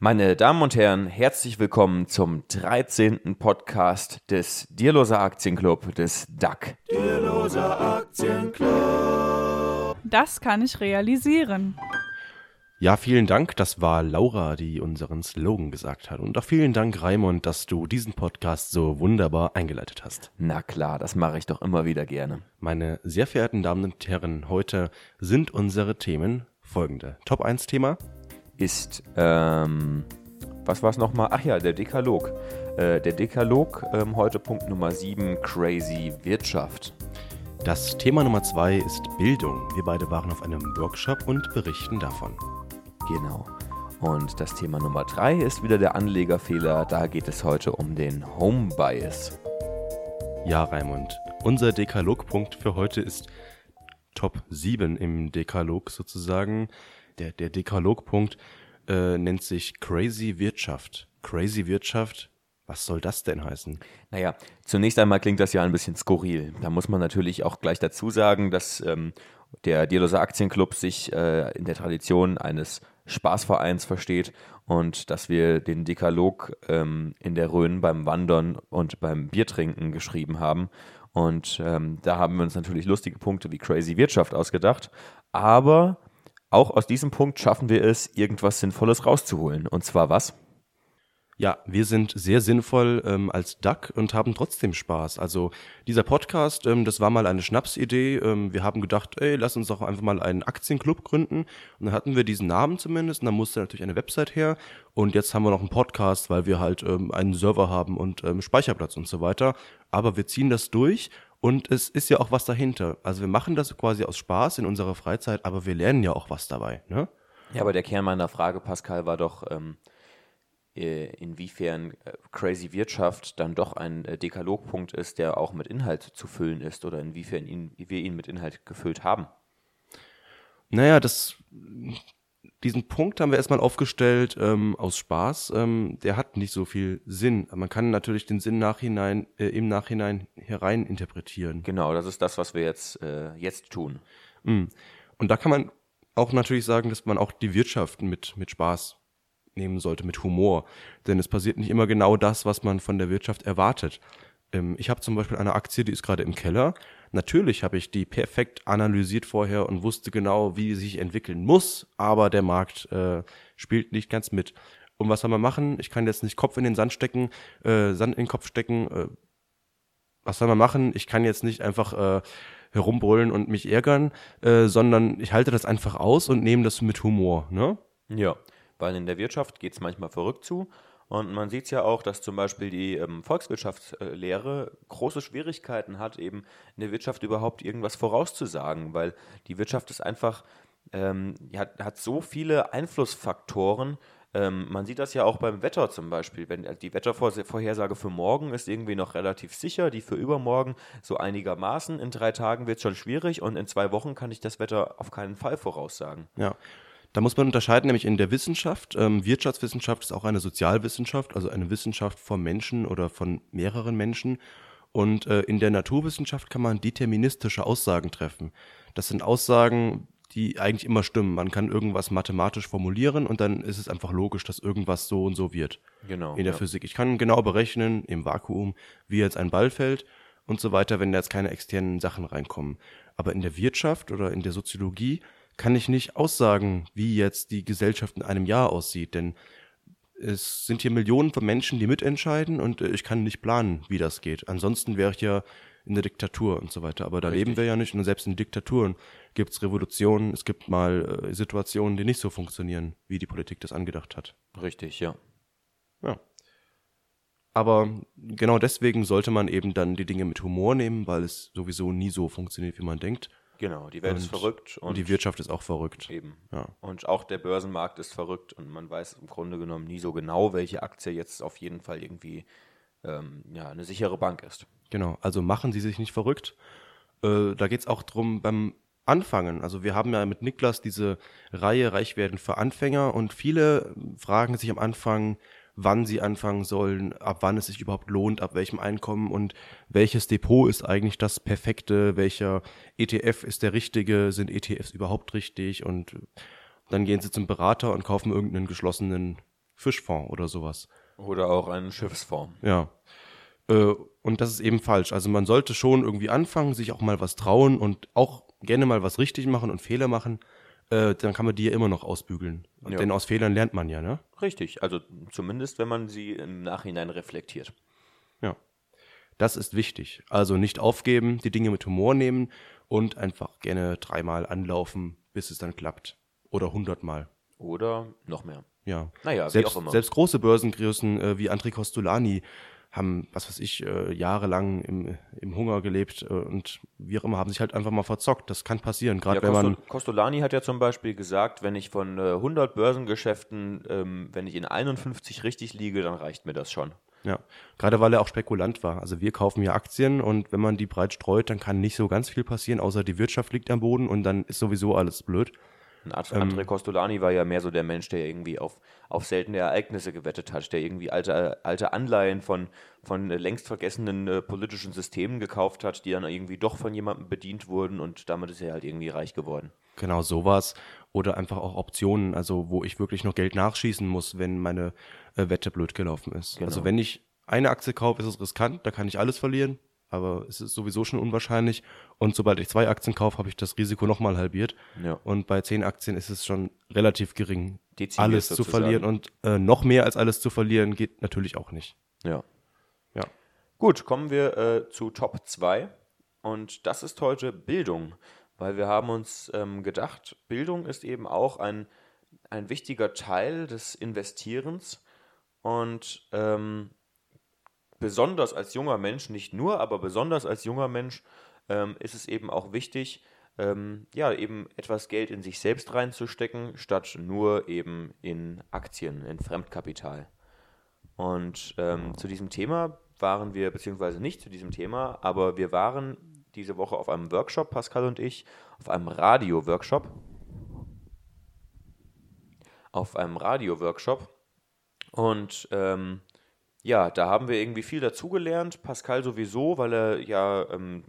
Meine Damen und Herren, herzlich willkommen zum 13. Podcast des Dierloser Aktienclub des DAC. Dierloser Aktienclub. Das kann ich realisieren. Ja, vielen Dank. Das war Laura, die unseren Slogan gesagt hat. Und auch vielen Dank, Raimund, dass du diesen Podcast so wunderbar eingeleitet hast. Na klar, das mache ich doch immer wieder gerne. Meine sehr verehrten Damen und Herren, heute sind unsere Themen folgende. Top 1 Thema ist, ähm, was war es nochmal? Ach ja, der Dekalog. Äh, der Dekalog, ähm, heute Punkt Nummer 7, Crazy Wirtschaft. Das Thema Nummer 2 ist Bildung. Wir beide waren auf einem Workshop und berichten davon. Genau. Und das Thema Nummer 3 ist wieder der Anlegerfehler. Da geht es heute um den Home Bias. Ja, Raimund. Unser Dekalogpunkt für heute ist Top 7 im Dekalog sozusagen. Der, der Dekalogpunkt äh, nennt sich Crazy Wirtschaft. Crazy Wirtschaft, was soll das denn heißen? Naja, zunächst einmal klingt das ja ein bisschen skurril. Da muss man natürlich auch gleich dazu sagen, dass ähm, der Dierloser Aktienclub sich äh, in der Tradition eines Spaßvereins versteht und dass wir den Dekalog ähm, in der Rhön beim Wandern und beim Biertrinken geschrieben haben. Und ähm, da haben wir uns natürlich lustige Punkte wie Crazy Wirtschaft ausgedacht. Aber auch aus diesem Punkt schaffen wir es, irgendwas Sinnvolles rauszuholen. Und zwar was? Ja, wir sind sehr sinnvoll ähm, als Duck und haben trotzdem Spaß. Also dieser Podcast, ähm, das war mal eine Schnapsidee. Ähm, wir haben gedacht, ey, lass uns doch einfach mal einen Aktienclub gründen. Und dann hatten wir diesen Namen zumindest. Und dann musste natürlich eine Website her. Und jetzt haben wir noch einen Podcast, weil wir halt ähm, einen Server haben und ähm, Speicherplatz und so weiter. Aber wir ziehen das durch und es ist ja auch was dahinter. Also wir machen das quasi aus Spaß in unserer Freizeit, aber wir lernen ja auch was dabei. Ne? Ja, aber der Kern meiner Frage, Pascal, war doch, ähm, äh, inwiefern äh, Crazy Wirtschaft dann doch ein äh, Dekalogpunkt ist, der auch mit Inhalt zu füllen ist oder inwiefern ihn, wir ihn mit Inhalt gefüllt haben. Naja, das, diesen Punkt haben wir erstmal aufgestellt ähm, aus Spaß. Ähm, der hat nicht so viel Sinn. Man kann natürlich den Sinn nachhinein, äh, im Nachhinein herein interpretieren. Genau, das ist das, was wir jetzt, äh, jetzt tun. Mm. Und da kann man auch natürlich sagen, dass man auch die Wirtschaft mit, mit Spaß nehmen sollte, mit Humor. Denn es passiert nicht immer genau das, was man von der Wirtschaft erwartet. Ähm, ich habe zum Beispiel eine Aktie, die ist gerade im Keller. Natürlich habe ich die perfekt analysiert vorher und wusste genau, wie sie sich entwickeln muss, aber der Markt äh, spielt nicht ganz mit. Und was soll man machen? Ich kann jetzt nicht Kopf in den Sand stecken, äh, Sand in den Kopf stecken. Äh, was soll man machen? Ich kann jetzt nicht einfach äh, herumbrüllen und mich ärgern, äh, sondern ich halte das einfach aus und nehme das mit Humor. Ne? Ja weil in der Wirtschaft geht es manchmal verrückt zu. Und man sieht es ja auch, dass zum Beispiel die ähm, Volkswirtschaftslehre große Schwierigkeiten hat, eben in der Wirtschaft überhaupt irgendwas vorauszusagen, weil die Wirtschaft ist einfach, ähm, hat, hat so viele Einflussfaktoren. Ähm, man sieht das ja auch beim Wetter zum Beispiel. Wenn äh, die Wettervorhersage für morgen ist irgendwie noch relativ sicher, die für übermorgen so einigermaßen. In drei Tagen wird es schon schwierig und in zwei Wochen kann ich das Wetter auf keinen Fall voraussagen. Ja. Da muss man unterscheiden, nämlich in der Wissenschaft. Ähm, Wirtschaftswissenschaft ist auch eine Sozialwissenschaft, also eine Wissenschaft von Menschen oder von mehreren Menschen. Und äh, in der Naturwissenschaft kann man deterministische Aussagen treffen. Das sind Aussagen, die eigentlich immer stimmen. Man kann irgendwas mathematisch formulieren und dann ist es einfach logisch, dass irgendwas so und so wird. Genau. In der ja. Physik. Ich kann genau berechnen im Vakuum, wie jetzt ein Ball fällt und so weiter, wenn da jetzt keine externen Sachen reinkommen. Aber in der Wirtschaft oder in der Soziologie kann ich nicht aussagen, wie jetzt die Gesellschaft in einem Jahr aussieht, denn es sind hier Millionen von Menschen, die mitentscheiden und äh, ich kann nicht planen, wie das geht. Ansonsten wäre ich ja in der Diktatur und so weiter. Aber da Richtig. leben wir ja nicht und selbst in Diktaturen gibt es Revolutionen, es gibt mal äh, Situationen, die nicht so funktionieren, wie die Politik das angedacht hat. Richtig, ja. Ja. Aber genau deswegen sollte man eben dann die Dinge mit Humor nehmen, weil es sowieso nie so funktioniert, wie man denkt. Genau, die Welt und, ist verrückt. Und, und, die Wirtschaft ist auch verrückt. Eben. Ja. Und auch der Börsenmarkt ist verrückt und man weiß im Grunde genommen nie so genau, welche Aktie jetzt auf jeden Fall irgendwie ähm, ja, eine sichere Bank ist. Genau, also machen Sie sich nicht verrückt. Äh, da geht es auch darum beim Anfangen. Also wir haben ja mit Niklas diese Reihe Reich werden für Anfänger und viele fragen sich am Anfang, wann sie anfangen sollen, ab wann es sich überhaupt lohnt, ab welchem Einkommen und welches Depot ist eigentlich das perfekte, welcher ETF ist der richtige, sind ETFs überhaupt richtig und dann gehen sie zum Berater und kaufen irgendeinen geschlossenen Fischfonds oder sowas. Oder auch einen Schiffsfonds. Ja. Äh, und das ist eben falsch. Also man sollte schon irgendwie anfangen, sich auch mal was trauen und auch gerne mal was richtig machen und Fehler machen. Äh, dann kann man die ja immer noch ausbügeln. Ja. Denn aus Fehlern lernt man ja, ne? Richtig, also zumindest wenn man sie im Nachhinein reflektiert. Ja. Das ist wichtig. Also nicht aufgeben, die Dinge mit Humor nehmen und einfach gerne dreimal anlaufen, bis es dann klappt. Oder hundertmal. Oder noch mehr. Ja. Naja, wie selbst, auch immer. selbst große Börsengrößen äh, wie André Costolani haben, was weiß ich, äh, jahrelang im, im Hunger gelebt äh, und wie auch immer, haben sich halt einfach mal verzockt. Das kann passieren, gerade Ja, wenn man. Costo- Costolani hat ja zum Beispiel gesagt, wenn ich von äh, 100 Börsengeschäften, ähm, wenn ich in 51 richtig liege, dann reicht mir das schon. Ja, gerade weil er auch Spekulant war. Also wir kaufen ja Aktien und wenn man die breit streut, dann kann nicht so ganz viel passieren, außer die Wirtschaft liegt am Boden und dann ist sowieso alles blöd. Und Ad- Ähm. André Costolani war ja mehr so der Mensch, der irgendwie auf, auf seltene Ereignisse gewettet hat, der irgendwie alte, alte Anleihen von, von längst vergessenen äh, politischen Systemen gekauft hat, die dann irgendwie doch von jemandem bedient wurden und damit ist er halt irgendwie reich geworden. Genau, sowas. Oder einfach auch Optionen, also wo ich wirklich noch Geld nachschießen muss, wenn meine äh, Wette blöd gelaufen ist. Genau. Also wenn ich eine Aktie kaufe, ist es riskant, da kann ich alles verlieren, aber es ist sowieso schon unwahrscheinlich. Und sobald ich zwei Aktien kaufe, habe ich das Risiko nochmal halbiert. Ja. Und bei zehn Aktien ist es schon relativ gering, Dezimiert alles zu sozusagen. verlieren. Und äh, noch mehr als alles zu verlieren geht natürlich auch nicht. Ja. Ja. Gut, kommen wir äh, zu Top 2. Und das ist heute Bildung, weil wir haben uns ähm, gedacht, Bildung ist eben auch ein, ein wichtiger Teil des Investierens. Und ähm, besonders als junger Mensch, nicht nur, aber besonders als junger Mensch ähm, ist es eben auch wichtig, ähm, ja, eben etwas Geld in sich selbst reinzustecken, statt nur eben in Aktien, in Fremdkapital. Und ähm, zu diesem Thema waren wir, beziehungsweise nicht zu diesem Thema, aber wir waren diese Woche auf einem Workshop, Pascal und ich, auf einem Radio-Workshop. Auf einem Radio-Workshop. Und ähm, ja, da haben wir irgendwie viel dazugelernt. Pascal sowieso, weil er ja ähm,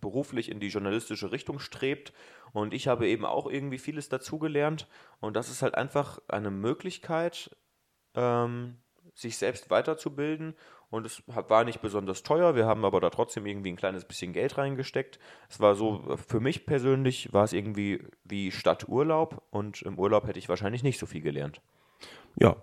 beruflich in die journalistische Richtung strebt. Und ich habe eben auch irgendwie vieles dazugelernt. Und das ist halt einfach eine Möglichkeit, ähm, sich selbst weiterzubilden. Und es war nicht besonders teuer. Wir haben aber da trotzdem irgendwie ein kleines bisschen Geld reingesteckt. Es war so, äh, für mich persönlich war es irgendwie wie Stadturlaub. Und im Urlaub hätte ich wahrscheinlich nicht so viel gelernt. Ja,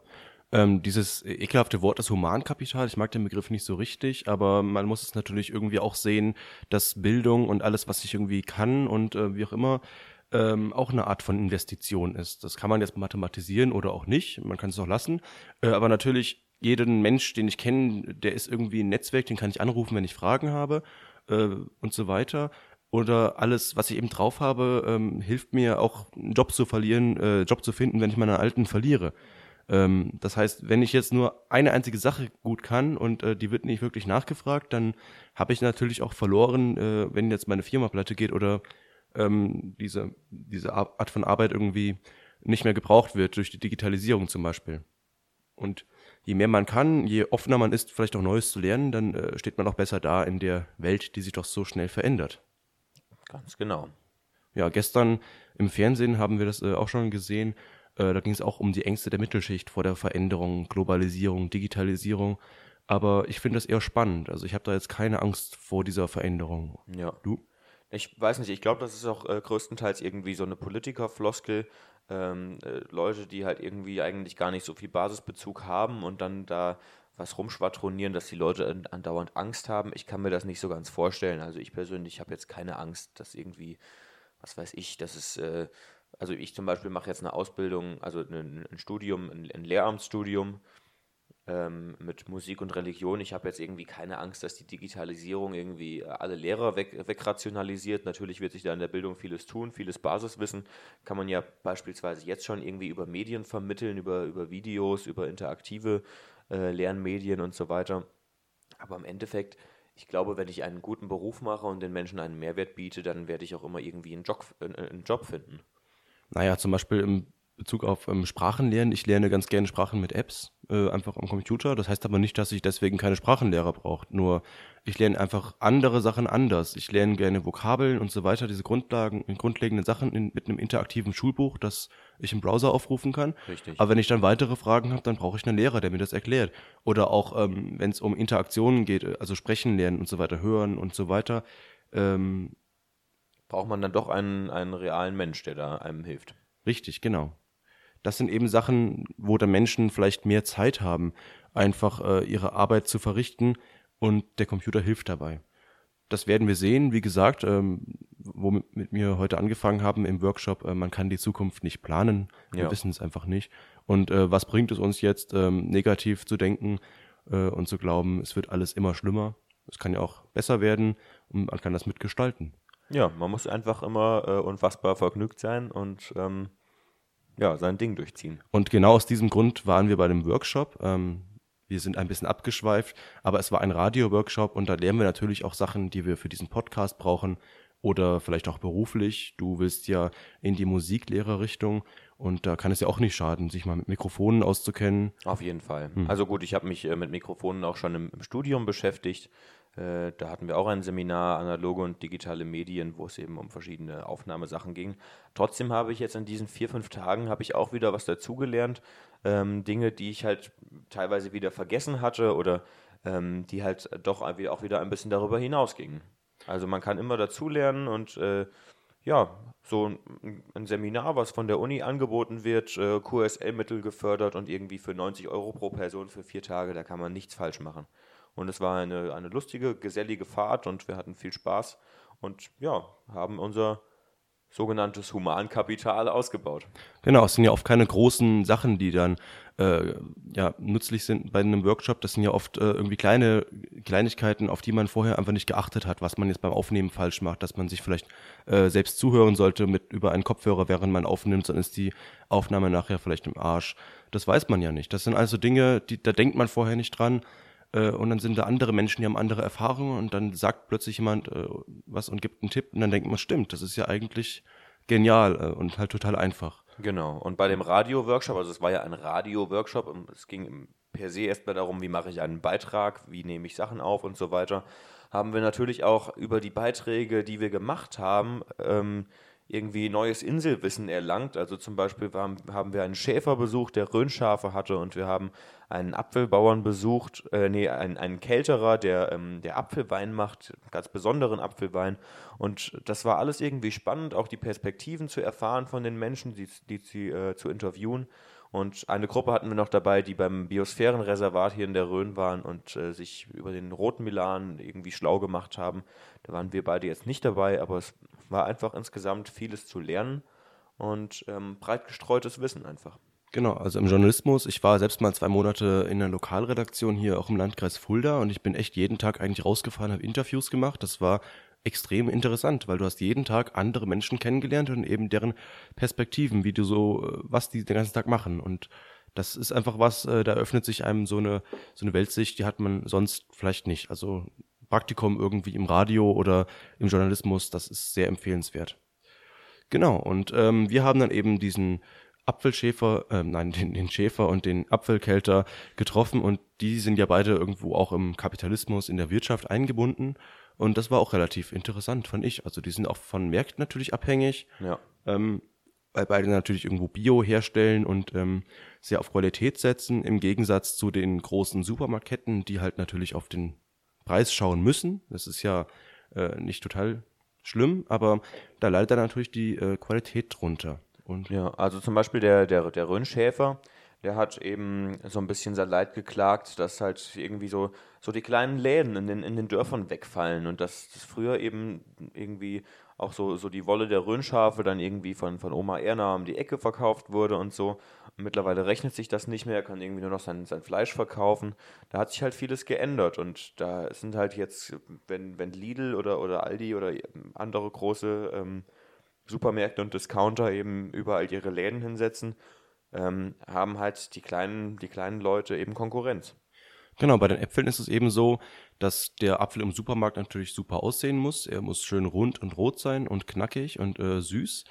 ähm, dieses ekelhafte Wort ist Humankapital. Ich mag den Begriff nicht so richtig, aber man muss es natürlich irgendwie auch sehen, dass Bildung und alles, was ich irgendwie kann und äh, wie auch immer, ähm, auch eine Art von Investition ist. Das kann man jetzt mathematisieren oder auch nicht. Man kann es auch lassen. Äh, aber natürlich, jeden Mensch, den ich kenne, der ist irgendwie ein Netzwerk, den kann ich anrufen, wenn ich Fragen habe äh, und so weiter. Oder alles, was ich eben drauf habe, ähm, hilft mir auch, einen Job zu verlieren, äh, Job zu finden, wenn ich meinen alten verliere. Ähm, das heißt, wenn ich jetzt nur eine einzige Sache gut kann und äh, die wird nicht wirklich nachgefragt, dann habe ich natürlich auch verloren, äh, wenn jetzt meine Firma pleite geht oder ähm, diese, diese Ar- Art von Arbeit irgendwie nicht mehr gebraucht wird durch die Digitalisierung zum Beispiel. Und je mehr man kann, je offener man ist, vielleicht auch Neues zu lernen, dann äh, steht man auch besser da in der Welt, die sich doch so schnell verändert. Ganz genau. Ja, gestern im Fernsehen haben wir das äh, auch schon gesehen. Äh, da ging es auch um die Ängste der Mittelschicht vor der Veränderung, Globalisierung, Digitalisierung. Aber ich finde das eher spannend. Also ich habe da jetzt keine Angst vor dieser Veränderung. Ja. Du? Ich weiß nicht, ich glaube, das ist auch äh, größtenteils irgendwie so eine Politikerfloskel. Ähm, äh, Leute, die halt irgendwie eigentlich gar nicht so viel Basisbezug haben und dann da was rumschwadronieren, dass die Leute an- andauernd Angst haben. Ich kann mir das nicht so ganz vorstellen. Also ich persönlich habe jetzt keine Angst, dass irgendwie, was weiß ich, dass es, äh, also ich zum Beispiel mache jetzt eine Ausbildung, also ein, ein Studium, ein, ein Lehramtsstudium ähm, mit Musik und Religion. Ich habe jetzt irgendwie keine Angst, dass die Digitalisierung irgendwie äh, alle Lehrer weg, wegrationalisiert. Natürlich wird sich da in der Bildung vieles tun, vieles Basiswissen kann man ja beispielsweise jetzt schon irgendwie über Medien vermitteln, über, über Videos, über interaktive äh, Lernmedien und so weiter. Aber im Endeffekt, ich glaube, wenn ich einen guten Beruf mache und den Menschen einen Mehrwert biete, dann werde ich auch immer irgendwie einen Job, äh, einen Job finden. Naja, zum Beispiel im Bezug auf ähm, Sprachenlernen. Ich lerne ganz gerne Sprachen mit Apps. Äh, einfach am Computer. Das heißt aber nicht, dass ich deswegen keine Sprachenlehrer brauche. Nur ich lerne einfach andere Sachen anders. Ich lerne gerne Vokabeln und so weiter, diese Grundlagen, grundlegenden Sachen in, mit einem interaktiven Schulbuch, das ich im Browser aufrufen kann. Richtig. Aber wenn ich dann weitere Fragen habe, dann brauche ich einen Lehrer, der mir das erklärt. Oder auch, ähm, wenn es um Interaktionen geht, äh, also sprechen lernen und so weiter, hören und so weiter. Ähm, Braucht man dann doch einen, einen realen Mensch, der da einem hilft. Richtig, genau. Das sind eben Sachen, wo da Menschen vielleicht mehr Zeit haben, einfach äh, ihre Arbeit zu verrichten und der Computer hilft dabei. Das werden wir sehen, wie gesagt, ähm, womit mit mir heute angefangen haben im Workshop, äh, man kann die Zukunft nicht planen, wir Ja. wissen es einfach nicht. Und äh, was bringt es uns jetzt, ähm, negativ zu denken äh, und zu glauben, es wird alles immer schlimmer. Es kann ja auch besser werden und man kann das mitgestalten. Ja, man muss einfach immer äh, unfassbar vergnügt sein und ähm, ja, sein Ding durchziehen. Und genau aus diesem Grund waren wir bei dem Workshop. Ähm, wir sind ein bisschen abgeschweift, aber es war ein Radio-Workshop und da lernen wir natürlich auch Sachen, die wir für diesen Podcast brauchen oder vielleicht auch beruflich. Du willst ja in die Musiklehrerrichtung und da kann es ja auch nicht schaden, sich mal mit Mikrofonen auszukennen. Auf jeden Fall. Also gut, ich habe mich äh, mit Mikrofonen auch schon im, im Studium beschäftigt. Äh, da hatten wir auch ein Seminar, analoge und digitale Medien, wo es eben um verschiedene Aufnahmesachen ging. Trotzdem habe ich jetzt in diesen vier, fünf Tagen habe ich auch wieder was dazugelernt. Ähm, Dinge, die ich halt teilweise wieder vergessen hatte oder ähm, die halt doch auch wieder ein bisschen darüber hinausgingen. Also man kann immer dazulernen und äh, ja, so ein, Seminar, was von der Uni angeboten wird, äh, QSL-Mittel gefördert und irgendwie für 90 Euro pro Person für vier Tage, da kann man nichts falsch machen. Und es war eine, eine lustige, gesellige Fahrt und wir hatten viel Spaß und ja, haben unser sogenanntes Humankapital ausgebaut. Genau, es sind ja oft keine großen Sachen, die dann äh, ja, nützlich sind bei einem Workshop. Das sind ja oft äh, irgendwie kleine Kleinigkeiten, auf die man vorher einfach nicht geachtet hat, was man jetzt beim Aufnehmen falsch macht, dass man sich vielleicht äh, selbst zuhören sollte mit über einen Kopfhörer, während man aufnimmt, dann ist die Aufnahme nachher vielleicht im Arsch. Das weiß man ja nicht. Das sind also Dinge, die, da denkt man vorher nicht dran. Äh, und dann sind da andere Menschen, die haben andere Erfahrungen und dann sagt plötzlich jemand äh, was und gibt einen Tipp und dann denkt man, stimmt, das ist ja eigentlich genial äh, und halt total einfach. Genau. Und bei dem Radio-Workshop, also es war ja ein Radio-Workshop, und es ging per se erstmal darum, wie mache ich einen Beitrag, wie nehme ich Sachen auf und so weiter, haben wir natürlich auch über die Beiträge, die wir gemacht haben, ähm, irgendwie neues Inselwissen erlangt. Also zum Beispiel haben, haben wir einen Schäfer besucht, der Rhönschafe hatte und wir haben einen Apfelbauern besucht, äh, nee, einen, einen Kälterer, der, ähm, der Apfelwein macht, ganz besonderen Apfelwein. Und das war alles irgendwie spannend, auch die Perspektiven zu erfahren von den Menschen, die, die sie äh, zu interviewen. Und eine Gruppe hatten wir noch dabei, die beim Biosphärenreservat hier in der Rhön waren und äh, sich über den roten Milan irgendwie schlau gemacht haben. Da waren wir beide jetzt nicht dabei, aber es war einfach insgesamt vieles zu lernen und ähm, breit gestreutes Wissen einfach. Genau, also im Journalismus, ich war selbst mal zwei Monate in der Lokalredaktion hier auch im Landkreis Fulda und ich bin echt jeden Tag eigentlich rausgefahren, habe Interviews gemacht. Das war extrem interessant, weil du hast jeden Tag andere Menschen kennengelernt und eben deren Perspektiven, wie du so, äh, was die den ganzen Tag machen. Und das ist einfach was, äh, da öffnet sich einem so eine, so eine Weltsicht, die hat man sonst vielleicht nicht. Also Praktikum irgendwie im Radio oder im Journalismus, das ist sehr empfehlenswert. Genau, und ähm, wir haben dann eben diesen Apfelschäfer, ähm, nein, den, den Schäfer und den Apfelkelter getroffen und die sind ja beide irgendwo auch im Kapitalismus, in der Wirtschaft eingebunden und das war auch relativ interessant, fand ich. Also die sind auch von Märkten natürlich abhängig, Ja. ähm, weil beide natürlich irgendwo Bio herstellen und ähm, sehr auf Qualität setzen, im Gegensatz zu den großen Supermarktketten, die halt natürlich auf den Preis schauen müssen. Das ist ja äh, nicht total schlimm, aber da leidet dann natürlich die äh, Qualität drunter. Und Ja, also zum Beispiel der, der, der Rhönschäfer, der hat eben so ein bisschen sein Leid geklagt, dass halt irgendwie so, so die kleinen Läden in den, in den Dörfern wegfallen und dass, dass früher eben irgendwie auch so, so die Wolle der Rhönschafe dann irgendwie von, von Oma Erna um die Ecke verkauft wurde und so. Und mittlerweile rechnet sich das nicht mehr, er kann irgendwie nur noch sein, sein Fleisch verkaufen. Da hat sich halt vieles geändert und da sind halt jetzt, wenn, wenn Lidl oder, oder Aldi oder andere große ähm, Supermärkte und Discounter eben überall ihre Läden hinsetzen, ähm, haben halt die kleinen, die kleinen Leute eben Konkurrenz. Genau, bei den Äpfeln ist es eben so, dass der Apfel im Supermarkt natürlich super aussehen muss. Er muss schön rund und rot sein und knackig und äh, süß.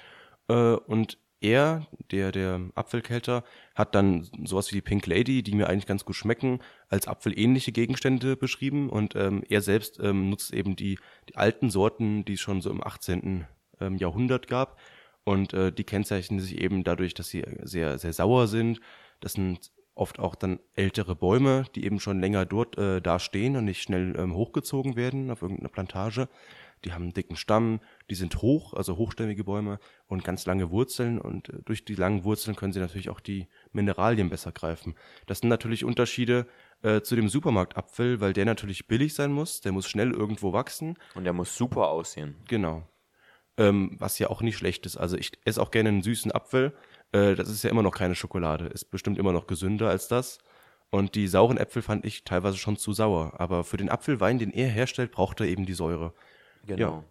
Äh, und er, der, der Apfelkelter, hat dann sowas wie die Pink Lady, die mir eigentlich ganz gut schmecken, als apfelähnliche Gegenstände beschrieben. Und ähm, er selbst ähm, nutzt eben die, die alten Sorten, die es schon so im 18. Ähm, Jahrhundert gab. Und äh, die kennzeichnen sich eben dadurch, dass sie sehr, sehr sauer sind. Das sind oft auch dann ältere Bäume, die eben schon länger dort äh, da stehen und nicht schnell ähm, hochgezogen werden auf irgendeiner Plantage. Die haben einen dicken Stamm, die sind hoch, also hochstämmige Bäume und ganz lange Wurzeln und äh, durch die langen Wurzeln können sie natürlich auch die Mineralien besser greifen. Das sind natürlich Unterschiede äh, zu dem Supermarktapfel, weil der natürlich billig sein muss, der muss schnell irgendwo wachsen. Und der muss super aussehen. Genau. Ähm, was ja auch nicht schlecht ist. Also ich esse auch gerne einen süßen Apfel. Äh, das ist ja immer noch keine Schokolade. Ist bestimmt immer noch gesünder als das. Und die sauren Äpfel fand ich teilweise schon zu sauer. Aber für den Apfelwein, den er herstellt, braucht er eben die Säure. Genau. Ja.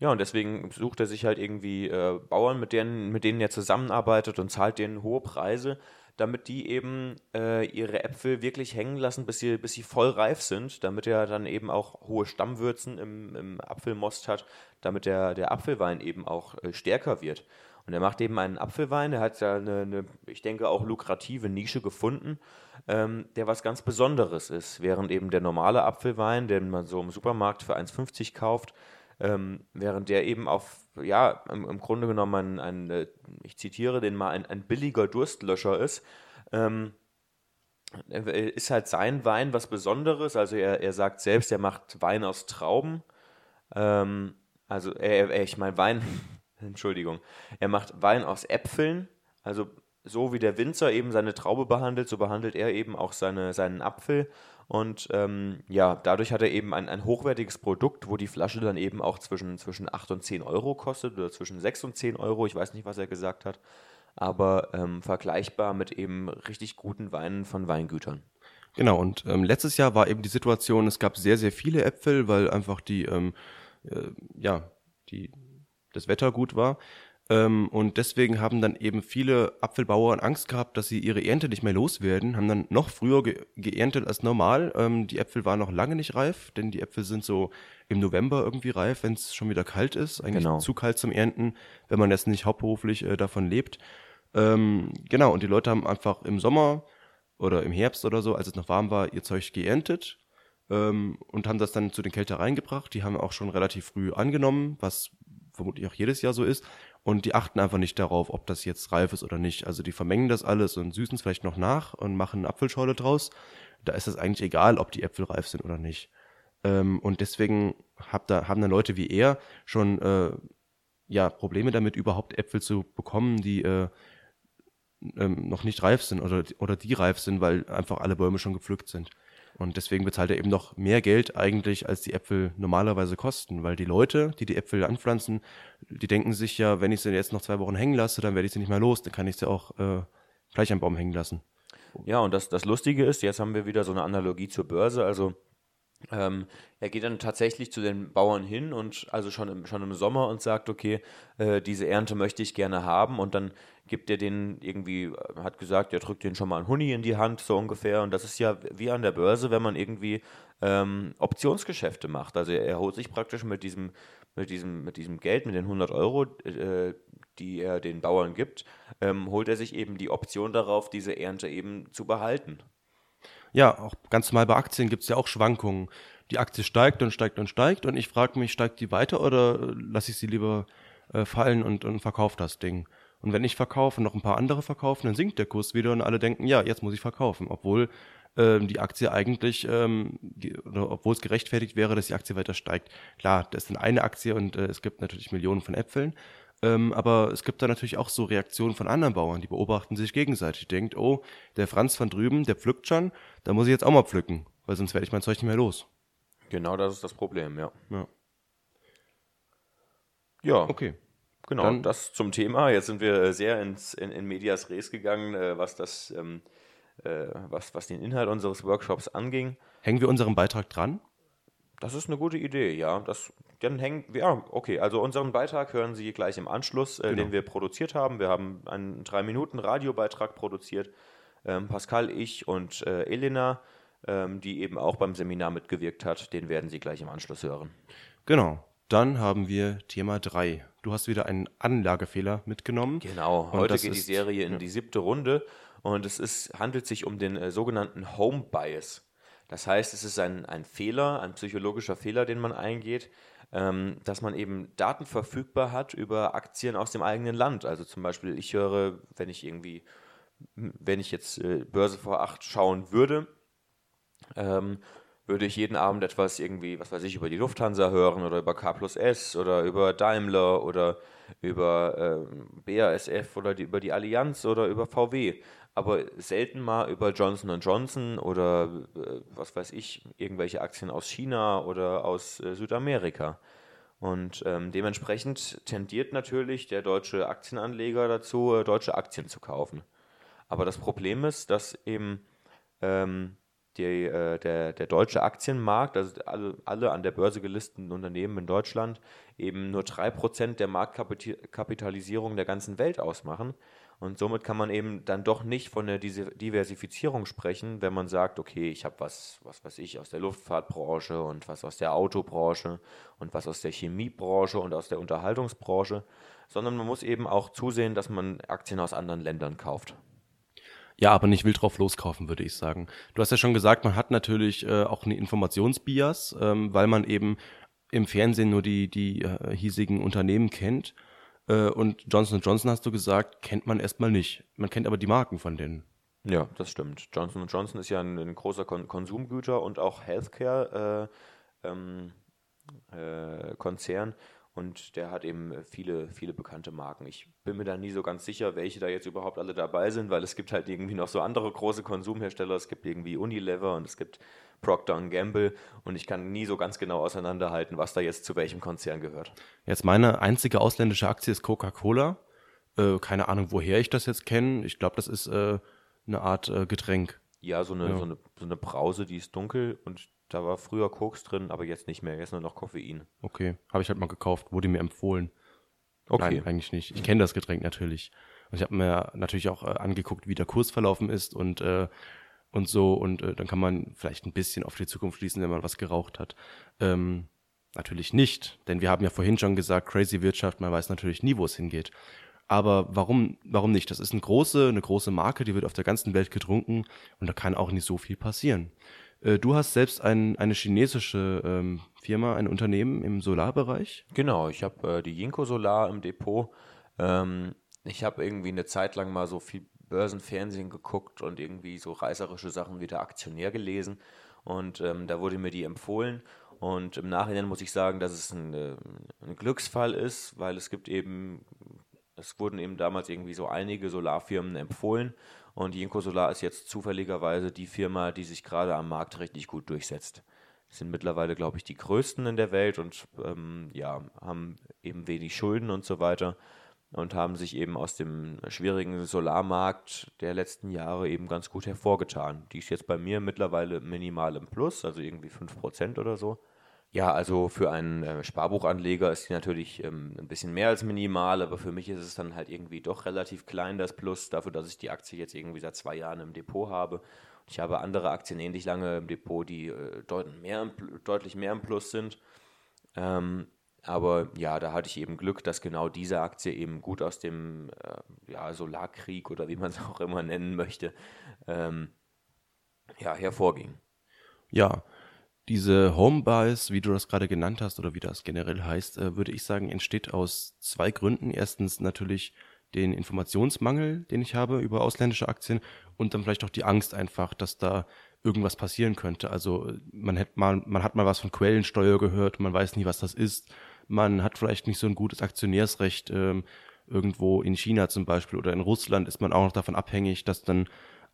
Ja, und deswegen sucht er sich halt irgendwie äh, Bauern, mit denen, mit denen er zusammenarbeitet und zahlt denen hohe Preise, damit die eben äh, ihre Äpfel wirklich hängen lassen, bis sie, bis sie voll reif sind, damit er dann eben auch hohe Stammwürzen im, im Apfelmost hat, damit der, der Apfelwein eben auch äh, stärker wird. Und er macht eben einen Apfelwein, er hat ja eine, eine ich denke, auch lukrative Nische gefunden, ähm, der was ganz Besonderes ist. Während eben der normale Apfelwein, den man so im Supermarkt für 1,50 kauft, ähm, während der eben auf, ja, im, im Grunde genommen ein, ein, äh, ich zitiere den mal, ein, ein billiger Durstlöscher ist, ähm, ist halt sein Wein was Besonderes. Also er, er sagt selbst, er macht Wein aus Trauben. Ähm, also er, ich meine Wein, Entschuldigung, er macht Wein aus Äpfeln. Also so wie der Winzer eben seine Traube behandelt, so behandelt er eben auch seine, seinen Apfel. Und ähm, ja, dadurch hat er eben ein, ein hochwertiges Produkt, wo die Flasche dann eben auch zwischen, zwischen 8 und 10 Euro kostet oder zwischen 6 und 10 Euro. Ich weiß nicht, was er gesagt hat. Aber ähm, vergleichbar mit eben richtig guten Weinen von Weingütern. Genau, und ähm, letztes Jahr war eben die Situation, es gab sehr, sehr viele Äpfel, weil einfach die, ähm, äh, ja, die, das Wetter gut war. Ähm, und deswegen haben dann eben viele Apfelbauern Angst gehabt, dass sie ihre Ernte nicht mehr loswerden, haben dann noch früher ge geerntet als normal. Ähm, die Äpfel waren noch lange nicht reif, denn die Äpfel sind so im November irgendwie reif, wenn es schon wieder kalt ist. Eigentlich genau. zu kalt zum Ernten, wenn man jetzt nicht hauptberuflich äh, davon lebt. Ähm, genau, und die Leute haben einfach im Sommer oder im Herbst oder so, als es noch warm war, ihr Zeug geerntet ähm, und haben das dann zu den Kältereien gebracht. Die haben auch schon relativ früh angenommen, was vermutlich auch jedes Jahr so ist. Und die achten einfach nicht darauf, ob das jetzt reif ist oder nicht. Also die vermengen das alles und süßen es vielleicht noch nach und machen eine Apfelschorle draus. Da ist es eigentlich egal, ob die Äpfel reif sind oder nicht. Ähm, und deswegen hab da, haben dann Leute wie er schon äh, ja, Probleme damit, überhaupt Äpfel zu bekommen, die äh, ähm, noch nicht reif sind oder, oder die reif sind, weil einfach alle Bäume schon gepflückt sind. Und deswegen bezahlt er eben noch mehr Geld eigentlich, als die Äpfel normalerweise kosten, weil die Leute, die die Äpfel anpflanzen, die denken sich ja, wenn ich sie jetzt noch zwei Wochen hängen lasse, dann werde ich sie nicht mehr los, dann kann ich sie auch äh, gleich am Baum hängen lassen. Ja, und das, das Lustige ist, jetzt haben wir wieder so eine Analogie zur Börse, also ähm, er geht dann tatsächlich zu den Bauern hin und also schon im, schon im Sommer und sagt, okay, äh, diese Ernte möchte ich gerne haben. Und dann gibt er den irgendwie, äh, hat gesagt, er drückt den schon mal einen Huni in die Hand, so ungefähr. Und das ist ja wie an der Börse, wenn man irgendwie ähm, Optionsgeschäfte macht. Also er, holt sich praktisch mit diesem, mit diesem, mit diesem Geld, mit den 100 Euro, äh, die er den Bauern gibt, ähm, holt er sich eben die Option darauf, diese Ernte eben zu behalten. Ja, auch ganz normal bei Aktien gibt es ja auch Schwankungen. Die Aktie steigt und steigt und steigt und ich frage mich, steigt die weiter oder lasse ich sie lieber äh, fallen und, und verkaufe das Ding? Und wenn ich verkaufe und noch ein paar andere verkaufen, dann sinkt der Kurs wieder und alle denken, ja, jetzt muss ich verkaufen, obwohl ähm, die Aktie eigentlich, ähm, oder obwohl es gerechtfertigt wäre, dass die Aktie weiter steigt. Klar, das ist eine Aktie und äh, es gibt natürlich Millionen von Äpfeln. Ähm, aber es gibt da natürlich auch so Reaktionen von anderen Bauern, die beobachten sich gegenseitig. Die denkt, oh, der Franz von drüben, der pflückt schon, da muss ich jetzt auch mal pflücken, weil sonst werde ich mein Zeug nicht mehr los. Genau das ist das Problem, ja. Ja. Ja. Okay. Genau, Dann, das zum Thema. Jetzt sind wir sehr ins, in, in Medias Res gegangen, äh, was, das, ähm, äh, was, was den Inhalt unseres Workshops anging. Hängen wir unseren Beitrag dran? Das ist eine gute Idee, ja. Das, dann hängen ja, okay. Also unseren Beitrag hören Sie gleich im Anschluss, äh, genau. den wir produziert haben. Wir haben einen drei Minuten Radiobeitrag produziert. Ähm, Pascal, ich und äh, Elena, ähm, die eben auch beim Seminar mitgewirkt hat, den werden Sie gleich im Anschluss hören. Genau. Dann haben wir Thema 3 du hast wieder einen Anlagefehler mitgenommen. Genau, Und heute geht die Serie in die siebte Runde und es ist, handelt sich um den äh, sogenannten Home Bias. Das heißt, es ist ein, ein Fehler, ein psychologischer Fehler, den man eingeht, ähm, dass man eben Daten verfügbar hat über Aktien aus dem eigenen Land. Also zum Beispiel, ich höre, wenn ich irgendwie, wenn ich jetzt äh, Börse vor acht schauen würde, ähm, würde ich jeden Abend etwas irgendwie, was weiß ich, über die Lufthansa hören oder über K plus S oder über Daimler oder über ähm, BASF oder die, über die Allianz oder über VW. Aber selten mal über Johnson Johnson oder äh, was weiß ich, irgendwelche Aktien aus China oder aus äh, Südamerika. Und ähm, dementsprechend tendiert natürlich der deutsche Aktienanleger dazu, äh, deutsche Aktien zu kaufen. Aber das Problem ist, dass eben ähm, die, äh, der, der deutsche Aktienmarkt, also alle, alle an der Börse gelisteten Unternehmen in Deutschland, eben nur 3% der Marktkapitalisierung der ganzen Welt ausmachen. Und somit kann man eben dann doch nicht von der Diversifizierung sprechen, wenn man sagt, okay, ich habe was, was weiß ich, aus der Luftfahrtbranche und was aus der Autobranche und was aus der Chemiebranche und aus der Unterhaltungsbranche, sondern man muss eben auch zusehen, dass man Aktien aus anderen Ländern kauft. Ja, aber nicht wild drauf loskaufen, würde ich sagen. Du hast ja schon gesagt, man hat natürlich äh, auch eine Informationsbias, ähm, weil man eben im Fernsehen nur die, die äh, hiesigen Unternehmen kennt. Äh, und Johnson Johnson, hast du gesagt, kennt man erstmal nicht. Man kennt aber die Marken von denen. Ja, das stimmt. Johnson Johnson ist ja ein, ein großer Kon Konsumgüter und auch Healthcare äh, ähm, äh, und der hat eben viele, viele bekannte Marken. Ich bin mir da nie so ganz sicher, welche da jetzt überhaupt alle dabei sind, weil es gibt halt irgendwie noch so andere große Konsumhersteller. Es gibt irgendwie Unilever und es gibt Procter Gamble und ich kann nie so ganz genau auseinanderhalten, was da jetzt zu welchem Konzern gehört. Jetzt meine einzige ausländische Aktie ist Coca-Cola. Äh, keine Ahnung, woher ich das jetzt kenne. Ich glaube, das ist äh, eine Art äh, Getränk. Ja, so eine, Ja. So, eine, so eine Brause, die ist dunkel und da war früher Koks drin, aber jetzt nicht mehr. Jetzt nur noch Koffein. Okay, habe ich halt mal gekauft, wurde mir empfohlen. Okay. Nein, eigentlich nicht. Ich kenne das Getränk natürlich. Und ich habe mir natürlich auch äh, angeguckt, wie der Kurs verlaufen ist und, äh, und so. Und äh, dann kann man vielleicht ein bisschen auf die Zukunft schließen, wenn man was geraucht hat. Ähm, natürlich nicht, denn wir haben ja vorhin schon gesagt, crazy Wirtschaft, man weiß natürlich nie, wo es hingeht. Aber warum, warum nicht? Das ist eine große, eine große Marke, die wird auf der ganzen Welt getrunken und da kann auch nicht so viel passieren. Äh, Du hast selbst ein, eine chinesische ähm, Firma, ein Unternehmen im Solarbereich. Genau, ich habe äh, die Jinko Solar im Depot. Ähm, ich habe irgendwie eine Zeit lang mal so viel Börsenfernsehen geguckt und irgendwie so reißerische Sachen wie der Aktionär gelesen. Und ähm, da wurde mir die empfohlen. Und im Nachhinein muss ich sagen, dass es ein, äh, ein Glücksfall ist, weil es gibt eben, es wurden eben damals irgendwie so einige Solarfirmen empfohlen. Und Jinko Solar ist jetzt zufälligerweise die Firma, die sich gerade am Markt richtig gut durchsetzt. Sind mittlerweile, glaube ich, die größten in der Welt und ähm, ja, haben eben wenig Schulden und so weiter und haben sich eben aus dem schwierigen Solarmarkt der letzten Jahre eben ganz gut hervorgetan. Die ist jetzt bei mir mittlerweile minimal im Plus, also irgendwie 5% oder so. Ja, also für einen äh, Sparbuchanleger ist die natürlich ähm, ein bisschen mehr als minimal, aber für mich ist es dann halt irgendwie doch relativ klein, das Plus, dafür, dass ich die Aktie jetzt irgendwie seit zwei Jahren im Depot habe. Ich habe andere Aktien ähnlich lange im Depot, die äh, deutlich, mehr im, deutlich mehr im Plus sind. Ähm, aber ja, da hatte ich eben Glück, dass genau diese Aktie eben gut aus dem äh, ja, Solarkrieg oder wie man es auch immer nennen möchte, ähm, ja, hervorging. Ja, diese Home Bias, wie du das gerade genannt hast oder wie das generell heißt, äh, würde ich sagen, entsteht aus zwei Gründen. Erstens natürlich den Informationsmangel, den ich habe über ausländische Aktien und dann vielleicht auch die Angst einfach, dass da irgendwas passieren könnte. Also äh, man hat mal, man hat mal was von Quellensteuer gehört, man weiß nie, was das ist. Man hat vielleicht nicht so ein gutes Aktionärsrecht. Ähm, irgendwo in China zum Beispiel oder in Russland ist man auch noch davon abhängig, dass dann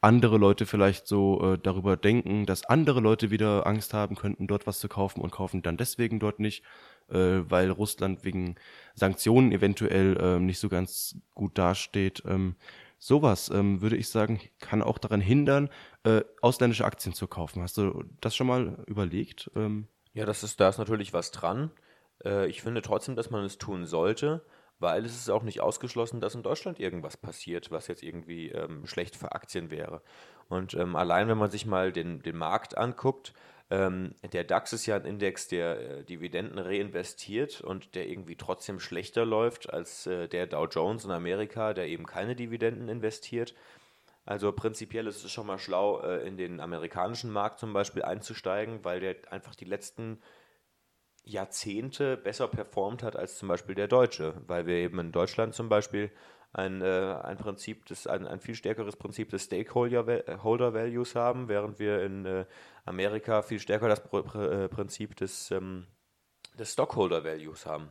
andere Leute vielleicht so äh, darüber denken, dass andere Leute wieder Angst haben könnten, dort was zu kaufen und kaufen dann deswegen dort nicht, äh, weil Russland wegen Sanktionen eventuell ähm, nicht so ganz gut dasteht. Ähm, sowas, ähm, würde ich sagen, kann auch daran hindern, äh, ausländische Aktien zu kaufen. Hast du das schon mal überlegt? Ähm, Ja, das ist, da ist natürlich was dran. Äh, ich finde trotzdem, dass man es tun sollte, weil es ist auch nicht ausgeschlossen, dass in Deutschland irgendwas passiert, was jetzt irgendwie ähm, schlecht für Aktien wäre. Und ähm, allein wenn man sich mal den, den Markt anguckt, Ähm, der DAX ist ja ein Index, der äh, Dividenden reinvestiert und der irgendwie trotzdem schlechter läuft als äh, der Dow Jones in Amerika, der eben keine Dividenden investiert. Also prinzipiell ist es schon mal schlau, äh, in den amerikanischen Markt zum Beispiel einzusteigen, weil der einfach die letzten Jahrzehnte besser performt hat als zum Beispiel der Deutsche, weil wir eben in Deutschland zum Beispiel ein, äh, ein Prinzip, des, ein, ein viel stärkeres Prinzip des Stakeholder Values haben, während wir in äh, Amerika viel stärker das Pr Pr Prinzip des, ähm, des Stockholder Values haben.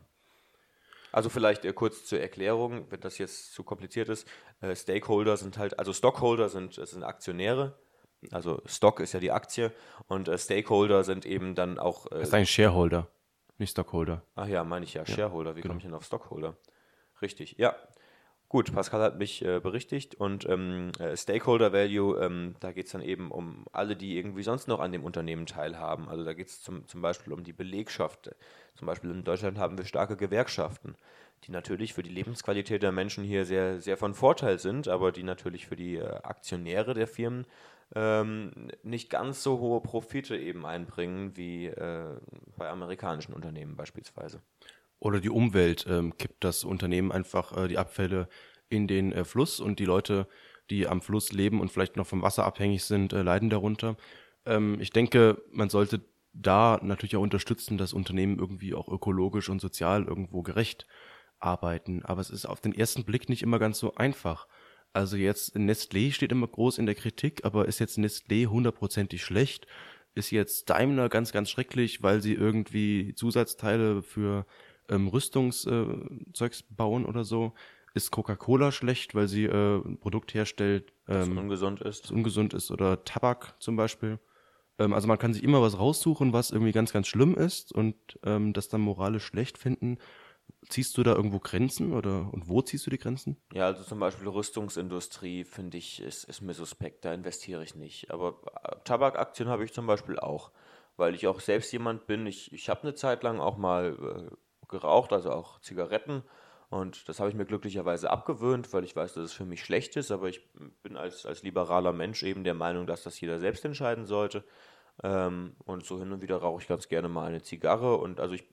Also vielleicht äh, kurz zur Erklärung, wenn das jetzt zu kompliziert ist. Äh, Stakeholder sind halt, also Stockholder sind, sind Aktionäre. Also Stock ist ja die Aktie und äh, Stakeholder sind eben dann auch. das ist ein Shareholder, nicht Stockholder. Ach ja, meine ich ja, Shareholder. Wie genau. komme ich denn auf Stockholder? Richtig, ja. Gut, Pascal hat mich äh, berichtigt und ähm, äh, Stakeholder Value, ähm, da geht es dann eben um alle, die irgendwie sonst noch an dem Unternehmen teilhaben. Also da geht es zum, zum Beispiel um die Belegschaft. Zum Beispiel in Deutschland haben wir starke Gewerkschaften, die natürlich für die Lebensqualität der Menschen hier sehr, sehr von Vorteil sind, aber die natürlich für die äh, Aktionäre der Firmen ähm, nicht ganz so hohe Profite eben einbringen wie äh, bei amerikanischen Unternehmen beispielsweise. Oder die Umwelt ähm, kippt das Unternehmen einfach äh, die Abfälle in den äh, Fluss und die Leute, die am Fluss leben und vielleicht noch vom Wasser abhängig sind, äh, leiden darunter. Ähm, ich denke, man sollte da natürlich auch unterstützen, dass Unternehmen irgendwie auch ökologisch und sozial irgendwo gerecht arbeiten. Aber es ist auf den ersten Blick nicht immer ganz so einfach. Also jetzt Nestlé steht immer groß in der Kritik, aber ist jetzt Nestlé hundertprozentig schlecht? Ist jetzt Daimler ganz, ganz schrecklich, weil sie irgendwie Zusatzteile für ähm, Rüstungszeugs äh, bauen oder so, ist Coca-Cola schlecht, weil sie äh, ein Produkt herstellt, ähm, das ungesund ist. Das ungesund ist oder Tabak zum Beispiel. Ähm, also man kann sich immer was raussuchen, was irgendwie ganz, ganz schlimm ist und ähm, das dann moralisch schlecht finden. Ziehst du da irgendwo Grenzen oder und wo ziehst du die Grenzen? Ja, also zum Beispiel Rüstungsindustrie finde ich, ist, ist mir suspekt, da investiere ich nicht. Aber äh, Tabakaktien habe ich zum Beispiel auch, weil ich auch selbst jemand bin. Ich, ich habe eine Zeit lang auch mal äh, geraucht, also auch Zigaretten. Und das habe ich mir glücklicherweise abgewöhnt, weil ich weiß, dass es für mich schlecht ist. Aber ich bin als, als liberaler Mensch eben der Meinung, dass das jeder selbst entscheiden sollte. Ähm, und so hin und wieder rauche ich ganz gerne mal eine Zigarre. Und also ich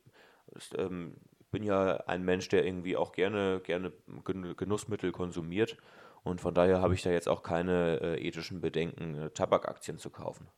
ähm, bin ja ein Mensch, der irgendwie auch gerne, gerne Genussmittel konsumiert. Und von daher habe ich da jetzt auch keine äh, ethischen Bedenken, äh, Tabakaktien zu kaufen.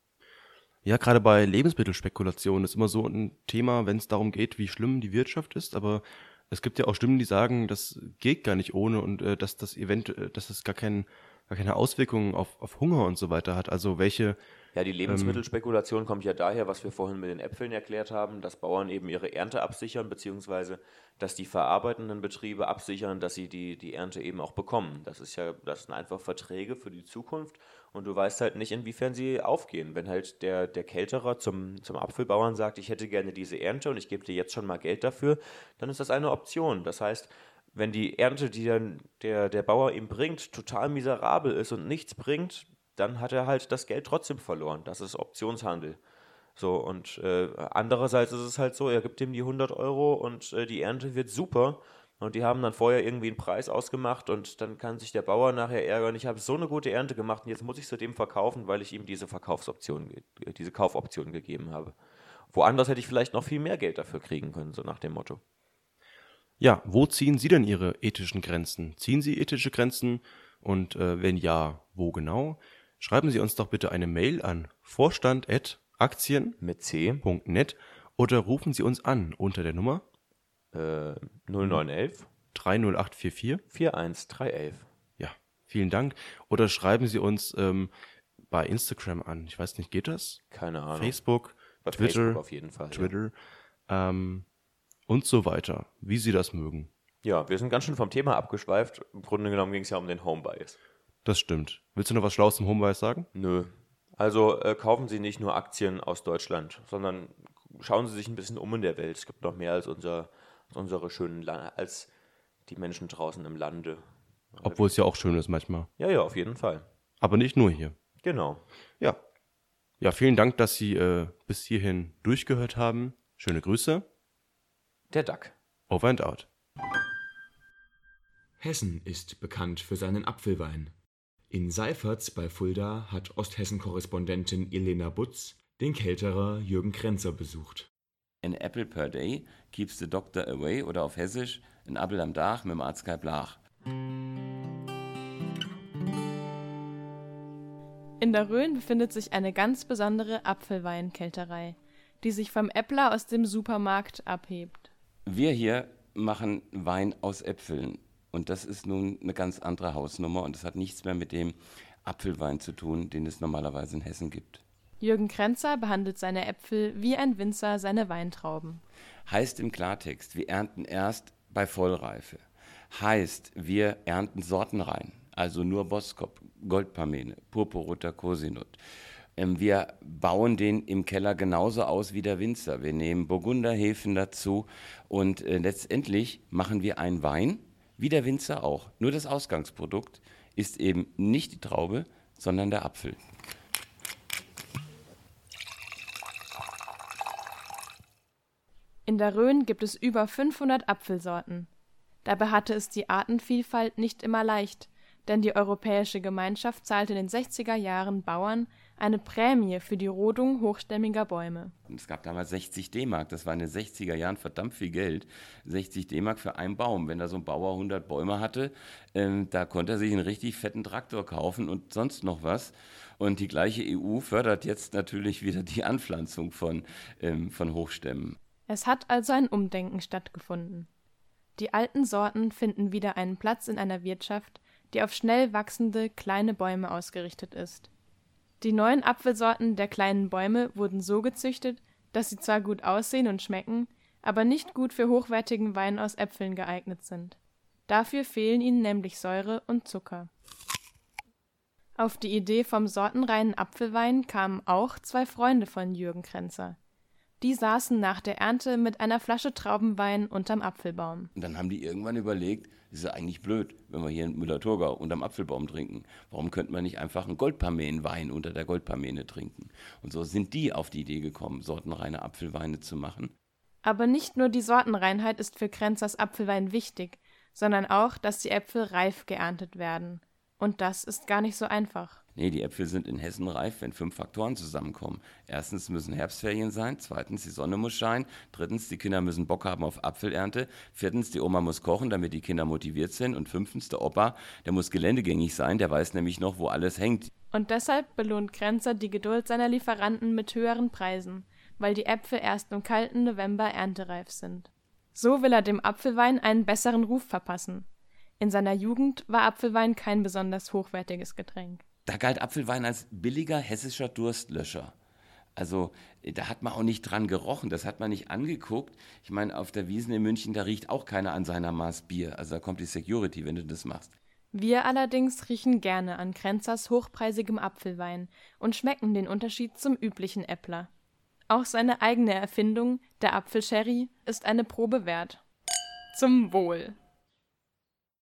Ja, gerade bei Lebensmittelspekulation ist immer so ein Thema, wenn es darum geht, wie schlimm die Wirtschaft ist, aber es gibt ja auch Stimmen, die sagen, das geht gar nicht ohne und äh, dass das Event, äh, dass es gar, kein, gar keine Auswirkungen auf, auf Hunger und so weiter hat. Also welche ja, die Lebensmittelspekulation ähm, kommt ja daher, was wir vorhin mit den Äpfeln erklärt haben, dass Bauern eben ihre Ernte absichern, beziehungsweise dass die verarbeitenden Betriebe absichern, dass sie die, die Ernte eben auch bekommen. Das ist ja, das sind einfach Verträge für die Zukunft und du weißt halt nicht, inwiefern sie aufgehen. Wenn halt der, der Kälterer zum, zum Apfelbauern sagt, ich hätte gerne diese Ernte und ich gebe dir jetzt schon mal Geld dafür, dann ist das eine Option. Das heißt, wenn die Ernte, die dann der, der Bauer ihm bringt, total miserabel ist und nichts bringt, dann hat er halt das Geld trotzdem verloren. Das ist Optionshandel. So, und äh, andererseits ist es halt so, er gibt ihm die 100 Euro und äh, die Ernte wird super. Und die haben dann vorher irgendwie einen Preis ausgemacht und dann kann sich der Bauer nachher ärgern, ich habe so eine gute Ernte gemacht und jetzt muss ich sie dem verkaufen, weil ich ihm diese Verkaufsoption, diese Kaufoption gegeben habe. Woanders hätte ich vielleicht noch viel mehr Geld dafür kriegen können, so nach dem Motto. Ja, wo ziehen Sie denn Ihre ethischen Grenzen? Ziehen Sie ethische Grenzen? Und äh, wenn ja, wo genau? Schreiben Sie uns doch bitte eine Mail an vorstand.aktien mit c.net oder rufen Sie uns an unter der Nummer äh, 0911 30844 41311. Ja, vielen Dank. Oder schreiben Sie uns ähm, bei Instagram an. Ich weiß nicht, geht das? Keine Ahnung. Facebook, bei Twitter, Facebook auf jeden Fall. Twitter ja. ähm, und so weiter, wie Sie das mögen. Ja, wir sind ganz schön vom Thema abgeschweift. Im Grunde genommen ging es ja um den Home Bias. Das stimmt. Willst du noch was Schlaues zum Homebuy sagen? Nö. Also äh, kaufen Sie nicht nur Aktien aus Deutschland, sondern schauen Sie sich ein bisschen um in der Welt. Es gibt noch mehr als, unser, als unsere schönen La als die Menschen draußen im Lande. Obwohl es ja auch schön ist manchmal. Ja, ja, auf jeden Fall. Aber nicht nur hier. Genau. Ja. Ja, vielen Dank, dass Sie äh, bis hierhin durchgehört haben. Schöne Grüße. Der Duck. Over and out. Hessen ist bekannt für seinen Apfelwein. In Seiferts bei Fulda hat Osthessen-Korrespondentin Elena Butz den Kelterer Jürgen Krenzer besucht. An apple per day keeps the doctor away oder auf Hessisch ein Appel am Dach mit dem Arzt kein Blach. In der Rhön befindet sich eine ganz besondere Apfelweinkälterei, die sich vom Äppler aus dem Supermarkt abhebt. Wir hier machen Wein aus Äpfeln. Und das ist nun eine ganz andere Hausnummer und das hat nichts mehr mit dem Apfelwein zu tun, den es normalerweise in Hessen gibt. Jürgen Krenzer behandelt seine Äpfel wie ein Winzer seine Weintrauben. Heißt im Klartext, wir ernten erst bei Vollreife. Heißt, wir ernten sortenrein, also nur Boskop, Goldpamene, Purpurroter Kosinut. Ähm, wir bauen den im Keller genauso aus wie der Winzer. Wir nehmen Burgunderhefen dazu und äh, letztendlich machen wir einen Wein, wie der Winzer auch. Nur das Ausgangsprodukt ist eben nicht die Traube, sondern der Apfel. In der Rhön gibt es über 500 Apfelsorten. Dabei hatte es die Artenvielfalt nicht immer leicht, denn die Europäische Gemeinschaft zahlte in den 60er Jahren Bauern eine Prämie für die Rodung hochstämmiger Bäume. Es gab damals 60 D-Mark, das war in den 60er Jahren verdammt viel Geld. 60 D-Mark für einen Baum. Wenn da so ein Bauer 100 Bäume hatte, ähm, da konnte er sich einen richtig fetten Traktor kaufen und sonst noch was. Und die gleiche EU fördert jetzt natürlich wieder die Anpflanzung von, ähm, von Hochstämmen. Es hat also ein Umdenken stattgefunden. Die alten Sorten finden wieder einen Platz in einer Wirtschaft, die auf schnell wachsende kleine Bäume ausgerichtet ist. Die neuen Apfelsorten der kleinen Bäume wurden so gezüchtet, dass sie zwar gut aussehen und schmecken, aber nicht gut für hochwertigen Wein aus Äpfeln geeignet sind. Dafür fehlen ihnen nämlich Säure und Zucker. Auf die Idee vom sortenreinen Apfelwein kamen auch zwei Freunde von Jürgen Krenzer. Die saßen nach der Ernte mit einer Flasche Traubenwein unterm Apfelbaum. Und dann haben die irgendwann überlegt, ist ja eigentlich blöd, wenn wir hier in Müller-Thurgau unterm Apfelbaum trinken. Warum könnte man nicht einfach einen Goldparmenwein unter der Goldparmene trinken? Und so sind die auf die Idee gekommen, sortenreine Apfelweine zu machen. Aber nicht nur die Sortenreinheit ist für Krenzers Apfelwein wichtig, sondern auch, dass die Äpfel reif geerntet werden. Und das ist gar nicht so einfach. Nee, die Äpfel sind in Hessen reif, wenn fünf Faktoren zusammenkommen. Erstens müssen Herbstferien sein, zweitens die Sonne muss scheinen, drittens die Kinder müssen Bock haben auf Apfelernte, viertens die Oma muss kochen, damit die Kinder motiviert sind und fünftens der Opa, der muss geländegängig sein, der weiß nämlich noch, wo alles hängt. Und deshalb belohnt Grenzer die Geduld seiner Lieferanten mit höheren Preisen, weil die Äpfel erst im kalten November erntereif sind. So will er dem Apfelwein einen besseren Ruf verpassen. In seiner Jugend war Apfelwein kein besonders hochwertiges Getränk. Da galt Apfelwein als billiger hessischer Durstlöscher. Also da hat man auch nicht dran gerochen, das hat man nicht angeguckt. Ich meine, auf der Wiesen in München, da riecht auch keiner an seiner Maß Bier. Also da kommt die Security, wenn du das machst. Wir allerdings riechen gerne an Krenzers hochpreisigem Apfelwein und schmecken den Unterschied zum üblichen Äppler. Auch seine eigene Erfindung, der Apfelsherry, ist eine Probe wert. Zum Wohl!